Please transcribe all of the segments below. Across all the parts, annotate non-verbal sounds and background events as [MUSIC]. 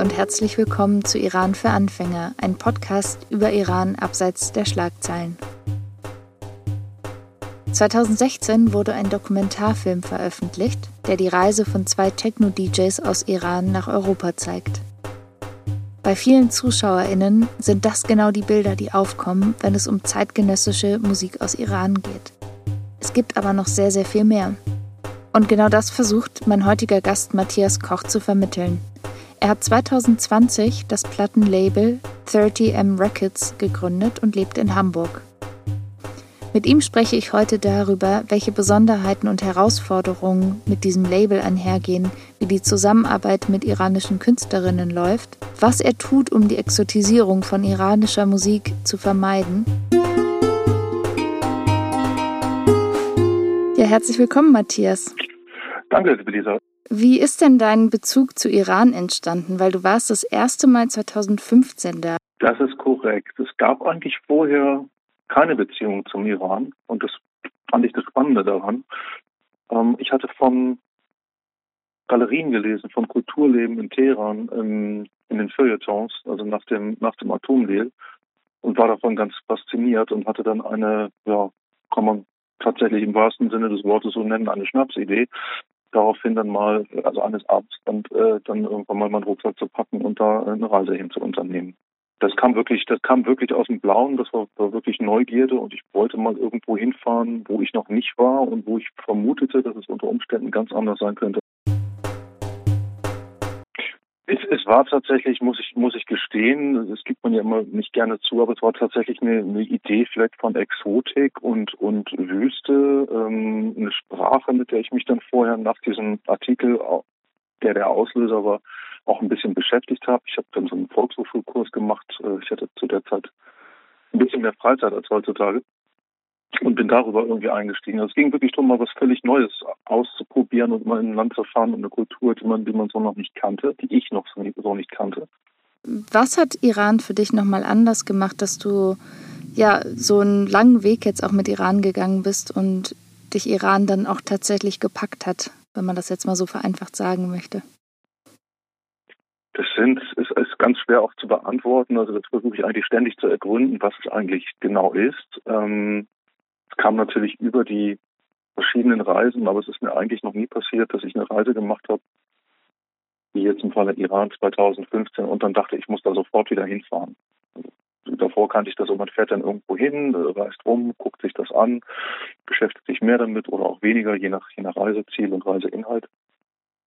Und herzlich willkommen zu Iran für Anfänger, ein Podcast über Iran abseits der Schlagzeilen. 2016 wurde ein Dokumentarfilm veröffentlicht, der die Reise von zwei Techno-DJs aus Iran nach Europa zeigt. Bei vielen ZuschauerInnen sind das genau die Bilder, die aufkommen, wenn es um zeitgenössische Musik aus Iran geht. Es gibt aber noch sehr, sehr viel mehr. Und genau das versucht mein heutiger Gast Matthias Koch zu vermitteln. Er hat 2020 das Plattenlabel 30M Records gegründet und lebt in Hamburg. Mit ihm spreche ich heute darüber, welche Besonderheiten und Herausforderungen mit diesem Label einhergehen, wie die Zusammenarbeit mit iranischen Künstlerinnen läuft, was er tut, um die Exotisierung von iranischer Musik zu vermeiden. Ja, herzlich willkommen, Matthias. Danke, liebe Lisa. Wie ist denn dein Bezug zu Iran entstanden? Weil du warst das erste Mal 2015 da. Das ist korrekt. Es gab eigentlich vorher keine Beziehung zum Iran und das fand ich das Spannende daran. Ähm, ich hatte von Galerien gelesen, von Kulturleben in Teheran in, in den Feuilletons, also nach dem, nach dem Atomdeal und war davon ganz fasziniert und hatte dann eine, ja, kann man tatsächlich im wahrsten Sinne des Wortes so nennen, eine Schnapsidee, daraufhin dann mal, also eines Abends, dann, äh, dann irgendwann mal meinen Rucksack zu packen und da eine Reise hin zu unternehmen das kam wirklich, das kam wirklich aus dem Blauen, das war, war wirklich Neugierde und ich wollte mal irgendwo hinfahren, wo ich noch nicht war und wo ich vermutete, dass es unter Umständen ganz anders sein könnte. Es, es war tatsächlich, muss ich, muss ich gestehen, das gibt man ja immer nicht gerne zu, aber es war tatsächlich eine, eine Idee vielleicht von Exotik und, und Wüste, ähm, eine Sprache, mit der ich mich dann vorher nach diesem Artikel, der der Auslöser war, auch ein bisschen beschäftigt habe. Ich habe dann so einen Volkshochschulkurs gemacht. Äh, ich hatte zu der Zeit ein bisschen mehr Freizeit als heutzutage und bin darüber irgendwie eingestiegen. Also es ging wirklich darum, mal was völlig Neues auszuprobieren und mal in ein Land zu fahren und eine Kultur, die man, die man so noch nicht kannte, die ich noch so nicht kannte. Was hat Iran für dich nochmal anders gemacht, dass du ja so einen langen Weg jetzt auch mit Iran gegangen bist und dich Iran dann auch tatsächlich gepackt hat, wenn man das jetzt mal so vereinfacht sagen möchte? Das sind, ist, ist ganz schwer auch zu beantworten. Also das versuche ich eigentlich ständig zu ergründen, was es eigentlich genau ist. Ähm, kam natürlich über die verschiedenen Reisen, aber es ist mir eigentlich noch nie passiert, dass ich eine Reise gemacht habe, wie jetzt im Falle Iran 2015, und dann dachte, ich muss da sofort wieder hinfahren. Also, davor kannte ich das so, man fährt dann irgendwo hin, reist rum, guckt sich das an, beschäftigt sich mehr damit oder auch weniger, je nach, je nach Reiseziel und Reiseinhalt.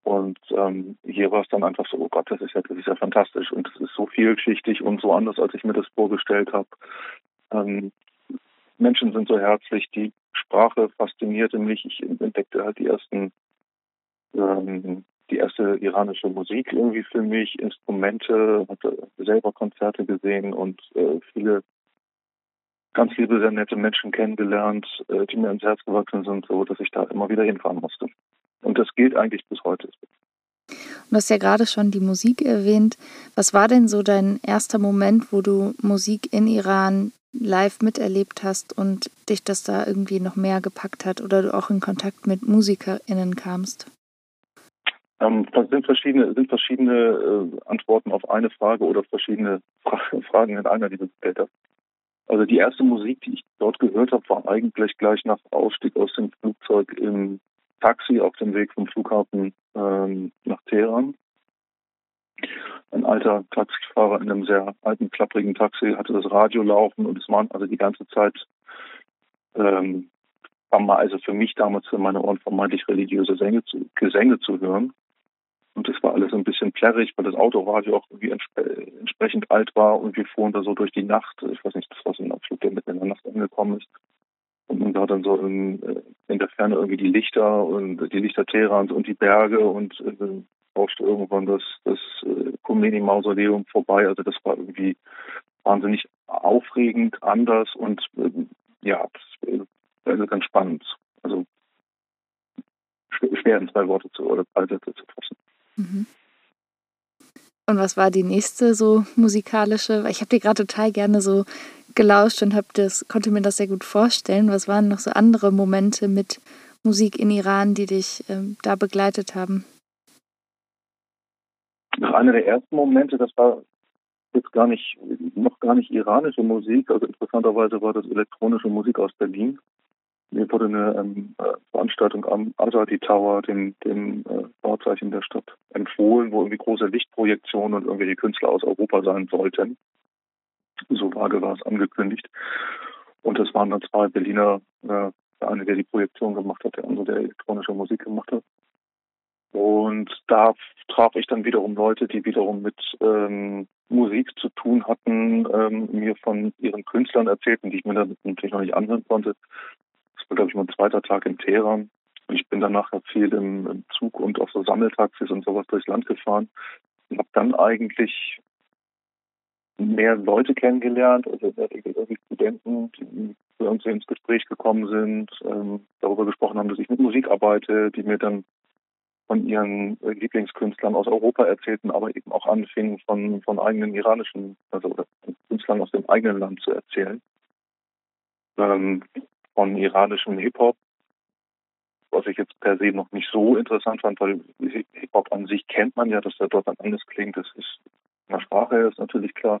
Und ähm, hier war es dann einfach so, oh Gott, das ist ja, das ist ja fantastisch und es ist so vielschichtig und so anders, als ich mir das vorgestellt habe. Ähm, Menschen sind so herzlich, die Sprache faszinierte mich. Ich entdeckte halt die ersten, ähm, die erste iranische Musik irgendwie für mich, Instrumente, hatte selber Konzerte gesehen und äh, viele ganz liebe, sehr nette Menschen kennengelernt, äh, die mir ins Herz gewachsen sind, so dass ich da immer wieder hinfahren musste. Und das gilt eigentlich bis heute. Du hast ja gerade schon die Musik erwähnt. Was war denn so dein erster Moment, wo du Musik in Iran live miterlebt hast und dich das da irgendwie noch mehr gepackt hat oder du auch in Kontakt mit MusikerInnen kamst? Ähm, das sind verschiedene, sind verschiedene äh, Antworten auf eine Frage oder verschiedene Fra [LAUGHS] Fragen in einer, die du gestellt hast. Also die erste Musik, die ich dort gehört habe, war eigentlich gleich nach Ausstieg aus dem Flugzeug im Taxi auf dem Weg vom Flughafen ähm, nach Teheran. Ein alter Taxifahrer in einem sehr alten, klapprigen Taxi hatte das Radio laufen und es waren also die ganze Zeit, ähm, war mal also für mich damals für meine Ohren vermeintlich religiöse Sänger zu, Gesänge zu hören. Und es war alles ein bisschen plärrig, weil das Autoradio auch irgendwie entsp entsprechend alt war und wir fuhren da so durch die Nacht. Ich weiß nicht, das war so ein Abflug, der mitten in der Nacht angekommen ist. Und man sah dann so in, äh, in der Ferne irgendwie die Lichter und die Lichter Teherans und die Berge und äh, rauschte irgendwann das, das äh, Khomeini-Mausoleum vorbei. Also das war irgendwie wahnsinnig aufregend, anders und äh, ja, das, äh, also ganz spannend. Also schwer in zwei Worte zu oder drei Sätze zu fassen. Mhm. Und was war die nächste so musikalische? Ich habe dir gerade total gerne so gelauscht und hab das, konnte mir das sehr gut vorstellen. Was waren noch so andere Momente mit Musik in Iran, die dich ähm, da begleitet haben? Nach einer der ersten Momente, das war jetzt gar nicht, noch gar nicht iranische Musik, also interessanterweise war das elektronische Musik aus Berlin. Mir wurde eine ähm, äh, Veranstaltung am Azadi Tower, dem, dem äh, Wahrzeichen der Stadt, empfohlen, wo irgendwie große Lichtprojektionen und irgendwelche Künstler aus Europa sein sollten. So vage war es angekündigt. Und das waren dann zwei Berliner, äh, der eine, der die Projektion gemacht hat, der andere, der elektronische Musik gemacht hat. Und da traf ich dann wiederum Leute, die wiederum mit ähm, Musik zu tun hatten, ähm, mir von ihren Künstlern erzählten, die ich mir dann natürlich noch nicht anhören konnte. Das war, glaube ich, mein zweiter Tag in Teheran. Ich bin dann nachher viel im, im Zug und auf so Sammeltaxis und sowas durchs Land gefahren und habe dann eigentlich mehr Leute kennengelernt, also irgendwie Studenten, die für uns ins Gespräch gekommen sind, ähm, darüber gesprochen haben, dass ich mit Musik arbeite, die mir dann von ihren Lieblingskünstlern aus Europa erzählten, aber eben auch anfingen von, von eigenen iranischen, also Künstlern aus dem eigenen Land zu erzählen. Ähm, von iranischem Hip-Hop, was ich jetzt per se noch nicht so interessant fand, weil Hip-Hop an sich kennt man ja, dass der dort dann anders klingt, das ist in der Sprache, ist natürlich klar.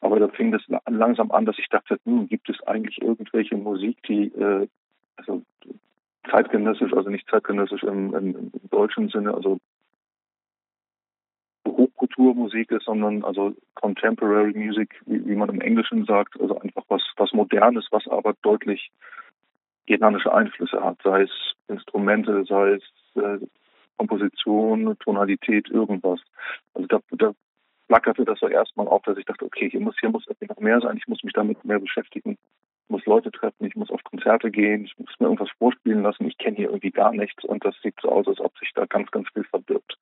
Aber da fing das langsam an, dass ich dachte, hm, gibt es eigentlich irgendwelche Musik, die äh, also zeitgenössisch, also nicht zeitgenössisch im, im, im deutschen Sinne, also Hochkulturmusik ist, sondern also Contemporary Music, wie, wie, man im Englischen sagt, also einfach was, was Modernes, was aber deutlich iranische Einflüsse hat, sei es Instrumente, sei es äh, Komposition, Tonalität, irgendwas. Also da, da flackerte das so erstmal auf, dass ich dachte, okay, hier muss, hier muss noch mehr sein, ich muss mich damit mehr beschäftigen muss Leute treffen, ich muss auf Konzerte gehen, ich muss mir irgendwas vorspielen lassen, ich kenne hier irgendwie gar nichts und das sieht so aus, als ob sich da ganz, ganz viel verbirgt.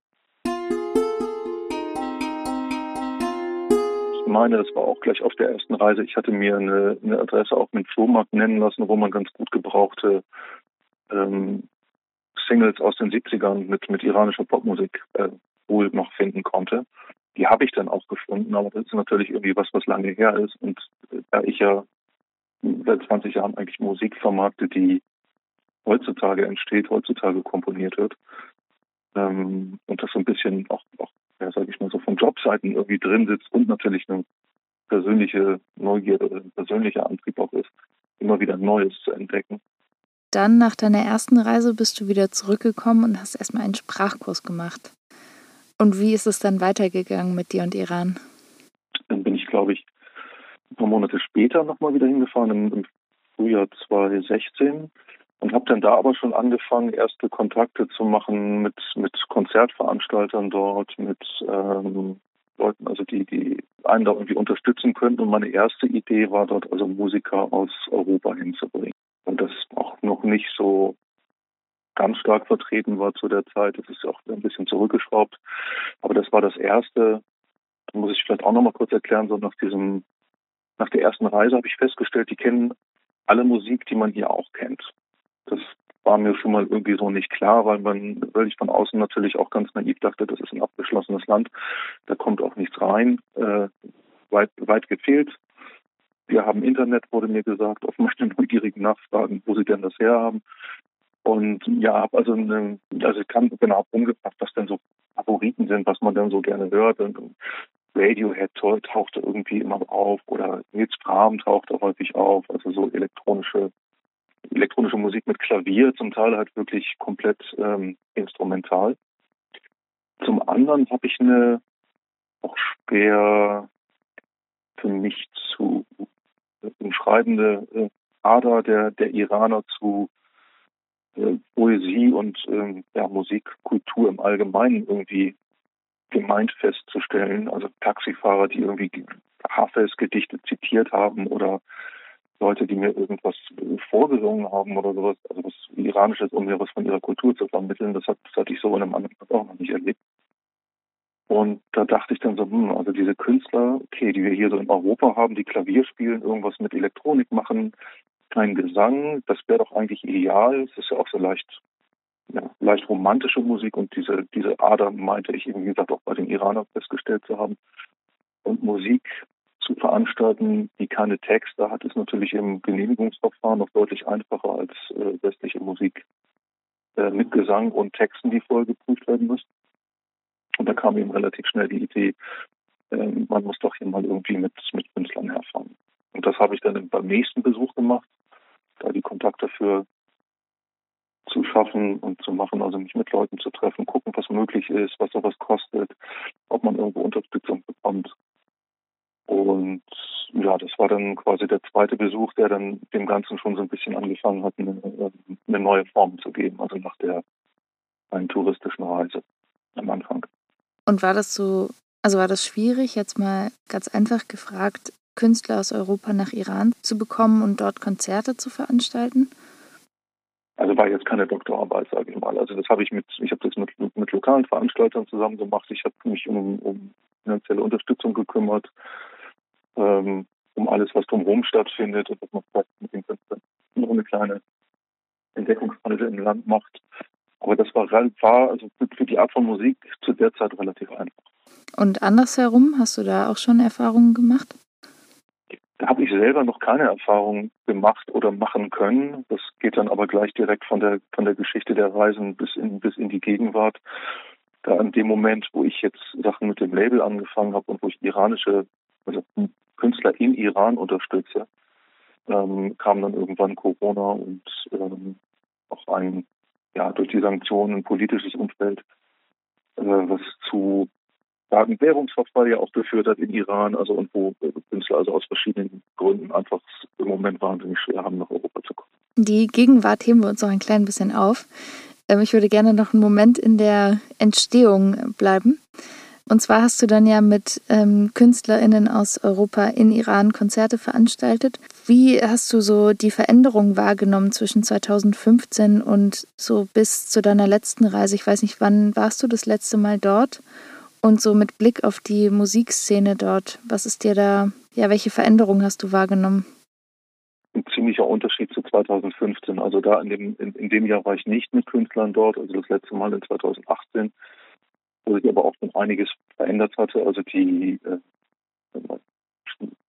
Ich meine, das war auch gleich auf der ersten Reise. Ich hatte mir eine, eine Adresse auf dem Flohmarkt nennen lassen, wo man ganz gut gebrauchte ähm, Singles aus den 70ern mit, mit iranischer Popmusik äh, wohl noch finden konnte. Die habe ich dann auch gefunden, aber das ist natürlich irgendwie was, was lange her ist. Und äh, da ich ja seit 20 Jahren eigentlich Musik vermarktet, die heutzutage entsteht, heutzutage komponiert wird. Ähm, und das so ein bisschen auch, auch ja, sage ich mal, so von Jobseiten irgendwie drin sitzt und natürlich eine persönliche Neugierde ein persönlicher Antrieb auch ist, immer wieder Neues zu entdecken. Dann nach deiner ersten Reise bist du wieder zurückgekommen und hast erstmal einen Sprachkurs gemacht. Und wie ist es dann weitergegangen mit dir und Iran? Dann bin ich, glaube ich, ein paar Monate später nochmal wieder hingefahren, im, im Frühjahr 2016 und habe dann da aber schon angefangen, erste Kontakte zu machen mit, mit Konzertveranstaltern dort, mit ähm, Leuten, also die, die einen da irgendwie unterstützen könnten. Und meine erste Idee war dort also Musiker aus Europa hinzubringen. Und das auch noch nicht so ganz stark vertreten war zu der Zeit. Das ist auch ein bisschen zurückgeschraubt. Aber das war das erste, muss ich vielleicht auch noch mal kurz erklären, so nach diesem nach der ersten Reise habe ich festgestellt, die kennen alle Musik, die man hier auch kennt. Das war mir schon mal irgendwie so nicht klar, weil man, weil ich von außen natürlich auch ganz naiv dachte, das ist ein abgeschlossenes Land, da kommt auch nichts rein, äh, weit, weit gefehlt. Wir haben Internet, wurde mir gesagt, auf meine [LAUGHS] neugierigen Nachfragen, wo sie denn das herhaben. Und ja, habe also eine, also ich kann genau umgebracht, was denn so Favoriten sind, was man dann so gerne hört. Und Radiohead tauchte irgendwie immer auf oder Nils Fram tauchte häufig auf, also so elektronische elektronische Musik mit Klavier, zum Teil halt wirklich komplett ähm, instrumental. Zum anderen habe ich eine auch schwer für mich zu umschreibende äh, Ader der, der Iraner zu äh, Poesie und äh, ja, Musikkultur im Allgemeinen irgendwie gemeint festzustellen. Also Taxifahrer, die irgendwie Hafez Gedichte zitiert haben oder Leute, die mir irgendwas vorgesungen haben oder sowas, also was Iranisches, um mir was von ihrer Kultur zu vermitteln, das, hat, das hatte ich so in einem anderen Land auch noch nicht erlebt. Und da dachte ich dann so, hm, also diese Künstler, okay, die wir hier so in Europa haben, die Klavier spielen, irgendwas mit Elektronik machen, kein Gesang, das wäre doch eigentlich ideal. Es ist ja auch so leicht ja, leicht romantische Musik und diese, diese Ader meinte ich eben, wie gesagt, auch bei den Iranern festgestellt zu haben. Und Musik zu veranstalten, die keine Texte hat, ist natürlich im Genehmigungsverfahren noch deutlich einfacher als äh, westliche Musik äh, mit Gesang und Texten, die vorher geprüft werden müssen. Und da kam ihm relativ schnell die Idee, äh, man muss doch hier mal irgendwie mit, mit Künstlern herfahren. Und das habe ich dann beim nächsten Besuch gemacht, da die Kontakte für zu schaffen und zu machen, also mich mit Leuten zu treffen, gucken, was möglich ist, was sowas kostet, ob man irgendwo Unterstützung bekommt. Und ja, das war dann quasi der zweite Besuch, der dann dem Ganzen schon so ein bisschen angefangen hat, eine, eine neue Form zu geben, also nach der einen touristischen Reise am Anfang. Und war das so, also war das schwierig, jetzt mal ganz einfach gefragt, Künstler aus Europa nach Iran zu bekommen und dort Konzerte zu veranstalten? Also war jetzt keine Doktorarbeit, sage ich mal. Also das habe ich mit, ich habe das mit, mit lokalen Veranstaltern zusammen gemacht. Ich habe mich um, um finanzielle Unterstützung gekümmert, ähm, um alles, was drumherum stattfindet und dass man vielleicht mit den Künstlern noch eine kleine Entdeckungsreise im Land macht. Aber das war, war also für die Art von Musik zu der Zeit relativ einfach. Und andersherum, hast du da auch schon Erfahrungen gemacht? Da habe ich selber noch keine Erfahrung gemacht oder machen können. Das geht dann aber gleich direkt von der von der Geschichte der Reisen bis in bis in die Gegenwart. Da in dem Moment, wo ich jetzt Sachen mit dem Label angefangen habe und wo ich iranische also Künstler in Iran unterstütze, ähm, kam dann irgendwann Corona und ähm, auch ein ja durch die Sanktionen ein politisches Umfeld, äh, was zu ja, einen Währungsverfall ja auch geführt hat in Iran, also und wo Künstler also aus verschiedenen Gründen einfach im Moment wahnsinnig schwer haben, nach Europa zu kommen. Die Gegenwart heben wir uns noch ein klein bisschen auf. Ähm, ich würde gerne noch einen Moment in der Entstehung bleiben. Und zwar hast du dann ja mit ähm, KünstlerInnen aus Europa in Iran Konzerte veranstaltet. Wie hast du so die Veränderung wahrgenommen zwischen 2015 und so bis zu deiner letzten Reise? Ich weiß nicht, wann warst du das letzte Mal dort? Und so mit Blick auf die Musikszene dort, was ist dir da, ja, welche Veränderungen hast du wahrgenommen? Ein ziemlicher Unterschied zu 2015. Also da in dem, in, in dem Jahr war ich nicht mit Künstlern dort, also das letzte Mal in 2018, wo sich aber auch schon einiges verändert hatte. Also die, äh,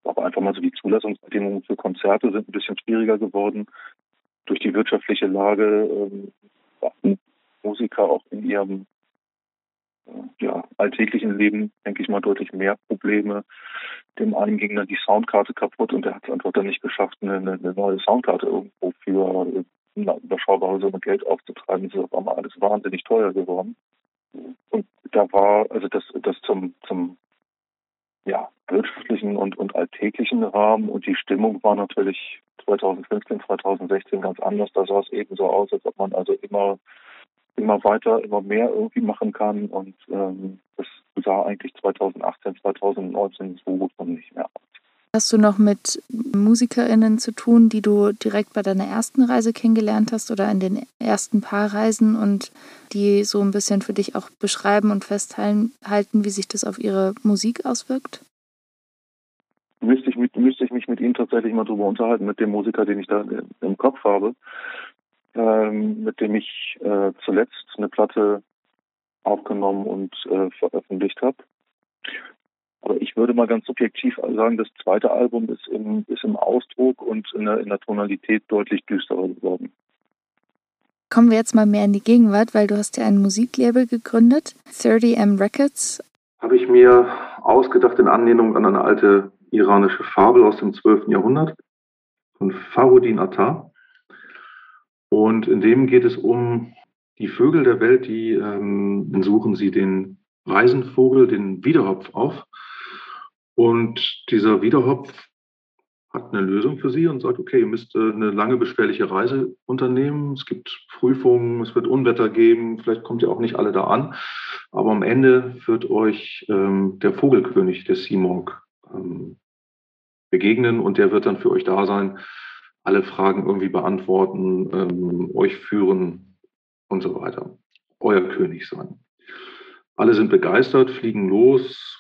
aber einfach mal so die Zulassungsbedingungen für Konzerte sind ein bisschen schwieriger geworden. Durch die wirtschaftliche Lage ähm, Musiker auch in ihrem ja, alltäglichen Leben, denke ich mal, deutlich mehr Probleme. Dem einen ging dann die Soundkarte kaputt und der hat es einfach dann nicht geschafft, eine, eine neue Soundkarte irgendwo für eine überschaubare Summe Geld aufzutreiben. Das ist auf einmal alles wahnsinnig teuer geworden. Und da war, also das, das zum, zum ja, wirtschaftlichen und, und alltäglichen Rahmen und die Stimmung war natürlich 2015, 2016 ganz anders. Da sah es eben so aus, als ob man also immer immer weiter, immer mehr irgendwie machen kann. Und ähm, das sah eigentlich 2018, 2019 so gut noch nicht mehr aus. Hast du noch mit MusikerInnen zu tun, die du direkt bei deiner ersten Reise kennengelernt hast oder in den ersten paar Reisen und die so ein bisschen für dich auch beschreiben und festhalten, wie sich das auf ihre Musik auswirkt? Müsste ich, müsste ich mich mit ihnen tatsächlich mal drüber unterhalten, mit dem Musiker, den ich da im Kopf habe ähm, mit dem ich äh, zuletzt eine Platte aufgenommen und äh, veröffentlicht habe. Aber ich würde mal ganz subjektiv sagen, das zweite Album ist im, ist im Ausdruck und in der, in der Tonalität deutlich düsterer geworden. Kommen wir jetzt mal mehr in die Gegenwart, weil du hast ja ein Musiklabel gegründet, 30M Records. Habe ich mir ausgedacht in Anlehnung an eine alte iranische Fabel aus dem 12. Jahrhundert von Faruddin Attar. Und in dem geht es um die Vögel der Welt, die ähm, suchen sie den Reisenvogel, den Wiederhopf auf. Und dieser Wiederhopf hat eine Lösung für sie und sagt, okay, ihr müsst äh, eine lange beschwerliche Reise unternehmen. Es gibt Prüfungen, es wird Unwetter geben, vielleicht kommt ihr auch nicht alle da an. Aber am Ende wird euch ähm, der Vogelkönig, der Simon, ähm, begegnen und der wird dann für euch da sein alle Fragen irgendwie beantworten, ähm, euch führen und so weiter. Euer König sein. Alle sind begeistert, fliegen los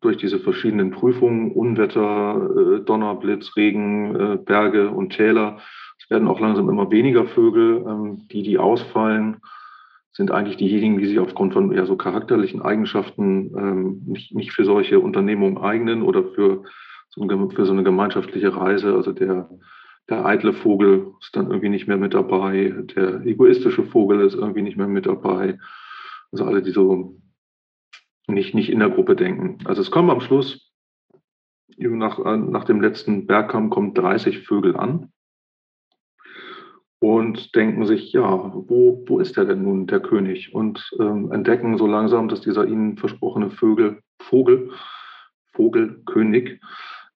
durch diese verschiedenen Prüfungen, Unwetter, äh, Donner, Blitz, Regen, äh, Berge und Täler. Es werden auch langsam immer weniger Vögel. Ähm, die, die ausfallen, sind eigentlich diejenigen, die sich aufgrund von eher so charakterlichen Eigenschaften ähm, nicht, nicht für solche Unternehmungen eignen oder für so, eine, für so eine gemeinschaftliche Reise. Also der der eitle Vogel ist dann irgendwie nicht mehr mit dabei, der egoistische Vogel ist irgendwie nicht mehr mit dabei. Also alle, die so nicht, nicht in der Gruppe denken. Also es kommen am Schluss, nach, äh, nach dem letzten Bergkamm kommen 30 Vögel an und denken sich, ja, wo, wo ist der denn nun, der König? Und ähm, entdecken so langsam, dass dieser ihnen versprochene Vögel, Vogel, Vogelkönig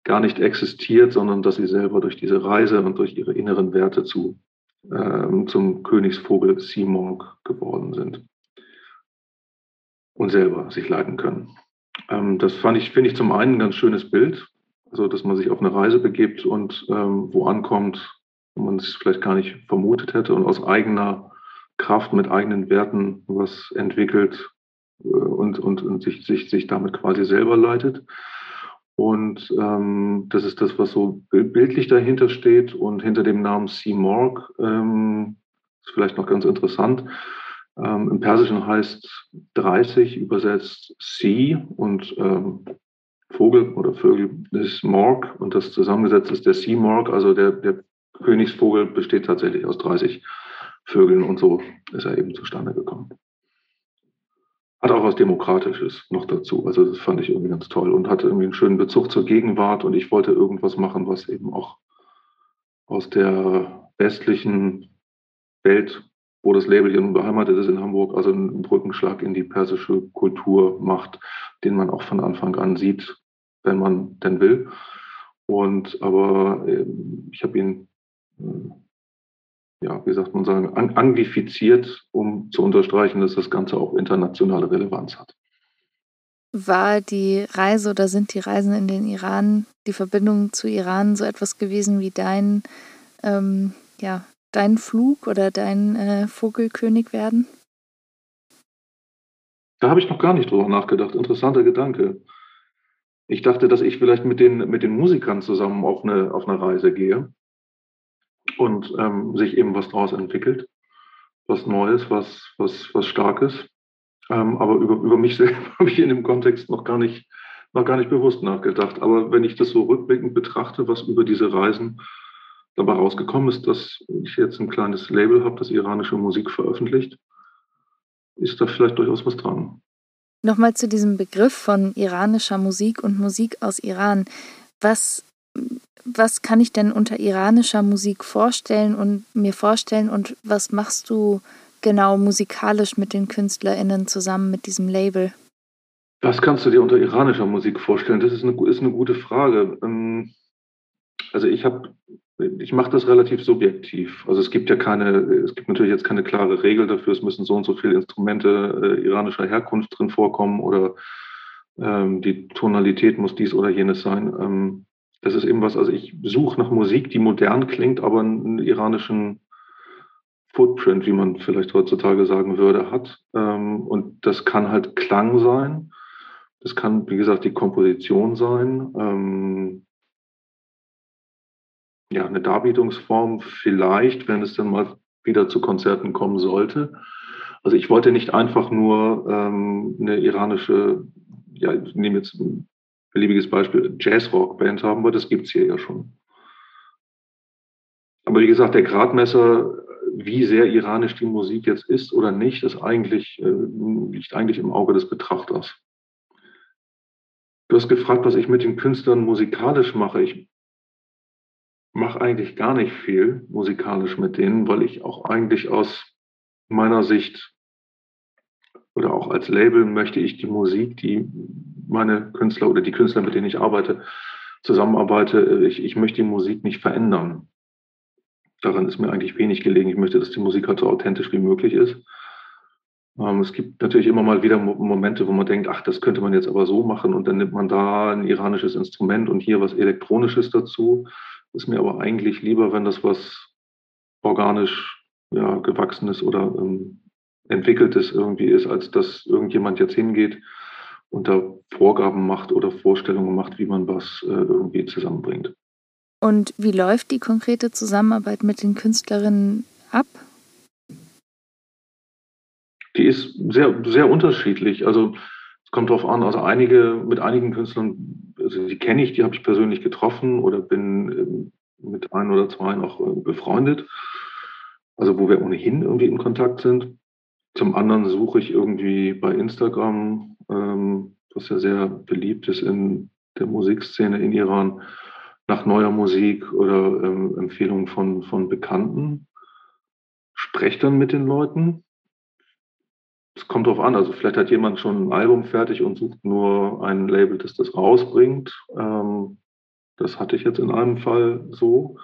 gar nicht existiert, sondern dass sie selber durch diese Reise und durch ihre inneren Werte zu, ähm, zum Königsvogel Simorg geworden sind und selber sich leiten können. Ähm, das ich, finde ich zum einen ein ganz schönes Bild, also dass man sich auf eine Reise begibt und ähm, wo ankommt, wo man es vielleicht gar nicht vermutet hätte und aus eigener Kraft mit eigenen Werten was entwickelt äh, und, und, und sich, sich, sich damit quasi selber leitet. Und ähm, das ist das, was so bildlich dahinter steht. Und hinter dem Namen Seymour ähm, ist vielleicht noch ganz interessant. Ähm, Im Persischen heißt 30 übersetzt Sea und ähm, Vogel oder Vögel ist Morg und das zusammengesetzt ist der Sea Morg, also der, der Königsvogel besteht tatsächlich aus 30 Vögeln und so ist er eben zustande gekommen. Hat auch was Demokratisches noch dazu. Also das fand ich irgendwie ganz toll und hatte irgendwie einen schönen Bezug zur Gegenwart und ich wollte irgendwas machen, was eben auch aus der westlichen Welt, wo das Label hier nun beheimatet ist in Hamburg, also einen Brückenschlag in die persische Kultur macht, den man auch von Anfang an sieht, wenn man denn will. Und aber äh, ich habe ihn äh, ja, wie sagt man sagen, anglifiziert, um zu unterstreichen, dass das Ganze auch internationale Relevanz hat. War die Reise oder sind die Reisen in den Iran, die Verbindung zu Iran so etwas gewesen wie dein, ähm, ja, dein Flug oder dein äh, Vogelkönig werden? Da habe ich noch gar nicht drüber nachgedacht. Interessanter Gedanke. Ich dachte, dass ich vielleicht mit den, mit den Musikern zusammen auf eine, auf eine Reise gehe und ähm, sich eben was daraus entwickelt, was Neues, was, was, was Starkes. Ähm, aber über, über mich [LAUGHS] selber habe ich in dem Kontext noch gar nicht, noch gar nicht bewusst nachgedacht. Aber wenn ich das so rückblickend betrachte, was über diese Reisen dabei rausgekommen ist, dass ich jetzt ein kleines Label habe, das iranische Musik veröffentlicht, ist da vielleicht durchaus was dran. Nochmal zu diesem Begriff von iranischer Musik und Musik aus Iran. Was was kann ich denn unter iranischer Musik vorstellen und mir vorstellen und was machst du genau musikalisch mit den KünstlerInnen zusammen mit diesem Label? Was kannst du dir unter iranischer Musik vorstellen? Das ist eine, ist eine gute Frage. Ähm, also ich habe, ich mache das relativ subjektiv. Also es gibt ja keine, es gibt natürlich jetzt keine klare Regel dafür. Es müssen so und so viele Instrumente äh, iranischer Herkunft drin vorkommen oder ähm, die Tonalität muss dies oder jenes sein. Das ist eben was, also ich suche nach Musik, die modern klingt, aber einen iranischen Footprint, wie man vielleicht heutzutage sagen würde, hat. Ähm, und das kann halt Klang sein. Das kann, wie gesagt, die Komposition sein. Ähm, ja, eine Darbietungsform vielleicht, wenn es dann mal wieder zu Konzerten kommen sollte. Also ich wollte nicht einfach nur ähm, eine iranische, ja, ich nehme jetzt beliebiges Beispiel, Jazz-Rock-Band haben wir, das gibt es hier ja schon. Aber wie gesagt, der Gradmesser, wie sehr iranisch die Musik jetzt ist oder nicht, ist eigentlich, äh, liegt eigentlich im Auge des Betrachters. Du hast gefragt, was ich mit den Künstlern musikalisch mache. Ich mache eigentlich gar nicht viel musikalisch mit denen, weil ich auch eigentlich aus meiner Sicht oder auch als Label möchte ich die Musik, die meine Künstler oder die Künstler, mit denen ich arbeite, zusammenarbeite, ich, ich möchte die Musik nicht verändern. Daran ist mir eigentlich wenig gelegen. Ich möchte, dass die Musik halt so authentisch wie möglich ist. Ähm, es gibt natürlich immer mal wieder Momente, wo man denkt, ach, das könnte man jetzt aber so machen und dann nimmt man da ein iranisches Instrument und hier was Elektronisches dazu. Ist mir aber eigentlich lieber, wenn das was organisch ja, gewachsenes oder ähm, entwickeltes irgendwie ist, als dass irgendjemand jetzt hingeht und da Vorgaben macht oder Vorstellungen macht, wie man was äh, irgendwie zusammenbringt. Und wie läuft die konkrete Zusammenarbeit mit den Künstlerinnen ab? Die ist sehr, sehr unterschiedlich. Also es kommt darauf an, also einige, mit einigen Künstlern, also die kenne ich, die habe ich persönlich getroffen oder bin ähm, mit ein oder zwei noch äh, befreundet. Also wo wir ohnehin irgendwie in Kontakt sind. Zum anderen suche ich irgendwie bei Instagram ähm, was ja sehr beliebt ist in der Musikszene in Iran, nach neuer Musik oder ähm, Empfehlungen von, von Bekannten. Sprecht dann mit den Leuten. Es kommt drauf an, also vielleicht hat jemand schon ein Album fertig und sucht nur ein Label, das das rausbringt. Ähm, das hatte ich jetzt in einem Fall so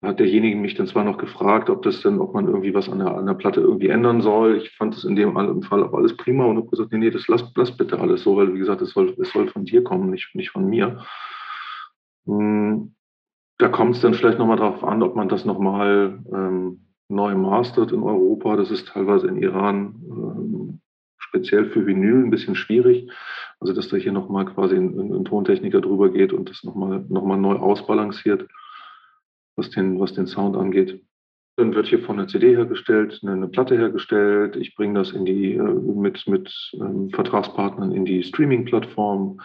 hat derjenige mich dann zwar noch gefragt, ob das denn, ob man irgendwie was an der, an der Platte irgendwie ändern soll. Ich fand es in dem Fall aber alles prima und habe gesagt, nee, nee, das lass, lass bitte alles so, weil wie gesagt, es soll, es soll von dir kommen, nicht, nicht von mir. Hm, da kommt es dann vielleicht nochmal darauf an, ob man das nochmal ähm, neu mastert in Europa. Das ist teilweise in Iran ähm, speziell für Vinyl ein bisschen schwierig. Also dass da hier nochmal quasi ein, ein, Tontechniker drüber geht und das nochmal noch mal neu ausbalanciert was den, was den Sound angeht. Dann wird hier von der CD hergestellt, eine, eine Platte hergestellt. Ich bringe das in die, äh, mit, mit ähm, Vertragspartnern in die Streaming-Plattform,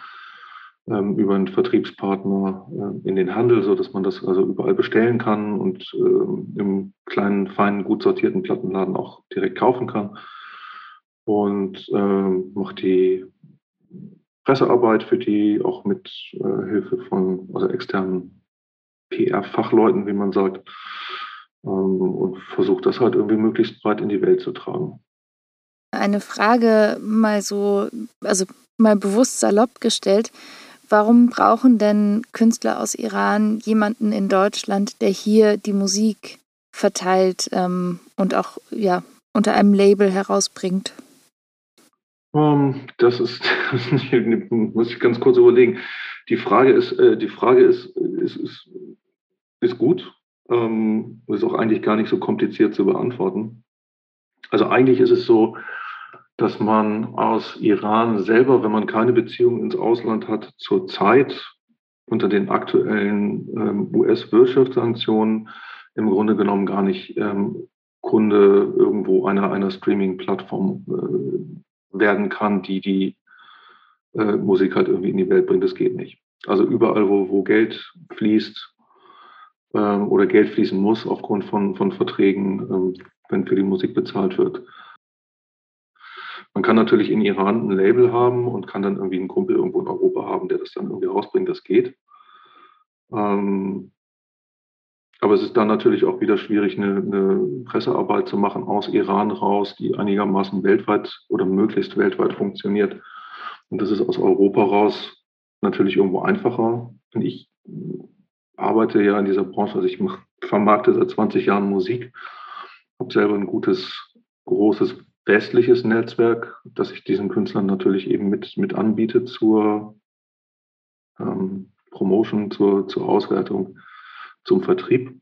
ähm, über einen Vertriebspartner äh, in den Handel, so dass man das also überall bestellen kann und äh, im kleinen, feinen, gut sortierten Plattenladen auch direkt kaufen kann. Und ähm, mache die Pressearbeit für die auch mit äh, Hilfe von also externen PR-Fachleuten, wie man sagt, ähm, und versucht das halt irgendwie möglichst breit in die Welt zu tragen. Eine Frage mal so, also mal bewusst salopp gestellt. Warum brauchen denn Künstler aus Iran jemanden in Deutschland, der hier die Musik verteilt ähm, und auch ja, unter einem Label herausbringt? Um, ähm, das ist, [LAUGHS] muss ich ganz kurz überlegen. Die Frage ist, äh, die Frage ist, ist, ist ist gut. Ähm, ist auch eigentlich gar nicht so kompliziert zu beantworten. Also eigentlich ist es so, dass man aus Iran selber, wenn man keine Beziehung ins Ausland hat, zurzeit unter den aktuellen ähm, US-Wirtschaftssanktionen im Grunde genommen gar nicht ähm, Kunde irgendwo einer, einer Streaming-Plattform äh, werden kann, die die äh, Musik halt irgendwie in die Welt bringt. Das geht nicht. Also überall, wo, wo Geld fließt, ähm, oder Geld fließen muss aufgrund von, von Verträgen, ähm, wenn für die Musik bezahlt wird. Man kann natürlich in Iran ein Label haben und kann dann irgendwie einen Kumpel irgendwo in Europa haben, der das dann irgendwie rausbringt. Das geht. Ähm, aber es ist dann natürlich auch wieder schwierig, eine, eine, Pressearbeit zu machen aus Iran raus, die einigermaßen weltweit oder möglichst weltweit funktioniert. Und das ist aus Europa raus natürlich irgendwo einfacher. Und ich arbeite ja in dieser Branche, also ich vermarkte seit 20 Jahren Musik, habe selber ein gutes, großes westliches Netzwerk, das ich diesen Künstlern natürlich eben mit, mit anbiete zur ähm, Promotion, zur, zur Auswertung, zum Vertrieb.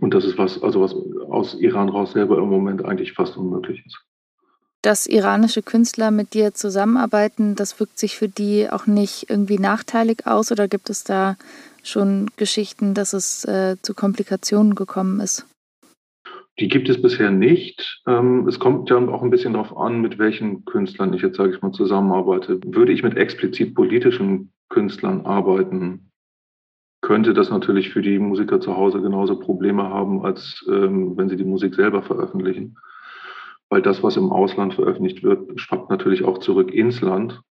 Und das ist was, also was aus Iran raus selber im Moment eigentlich fast unmöglich ist. Dass iranische Künstler mit dir zusammenarbeiten, das wirkt sich für die auch nicht irgendwie nachteilig aus oder gibt es da schon Geschichten, dass es äh, zu Komplikationen gekommen ist? Die gibt es bisher nicht. Ähm, es kommt ja auch ein bisschen darauf an, mit welchen Künstlern ich jetzt, sage ich mal, zusammenarbeite. Würde ich mit explizit politischen Künstlern arbeiten, könnte das natürlich für die Musiker zu Hause genauso Probleme haben, als ähm, wenn sie die Musik selber veröffentlichen. Weil das, was im Ausland veröffentlicht wird, schwappt natürlich auch zurück ins Land.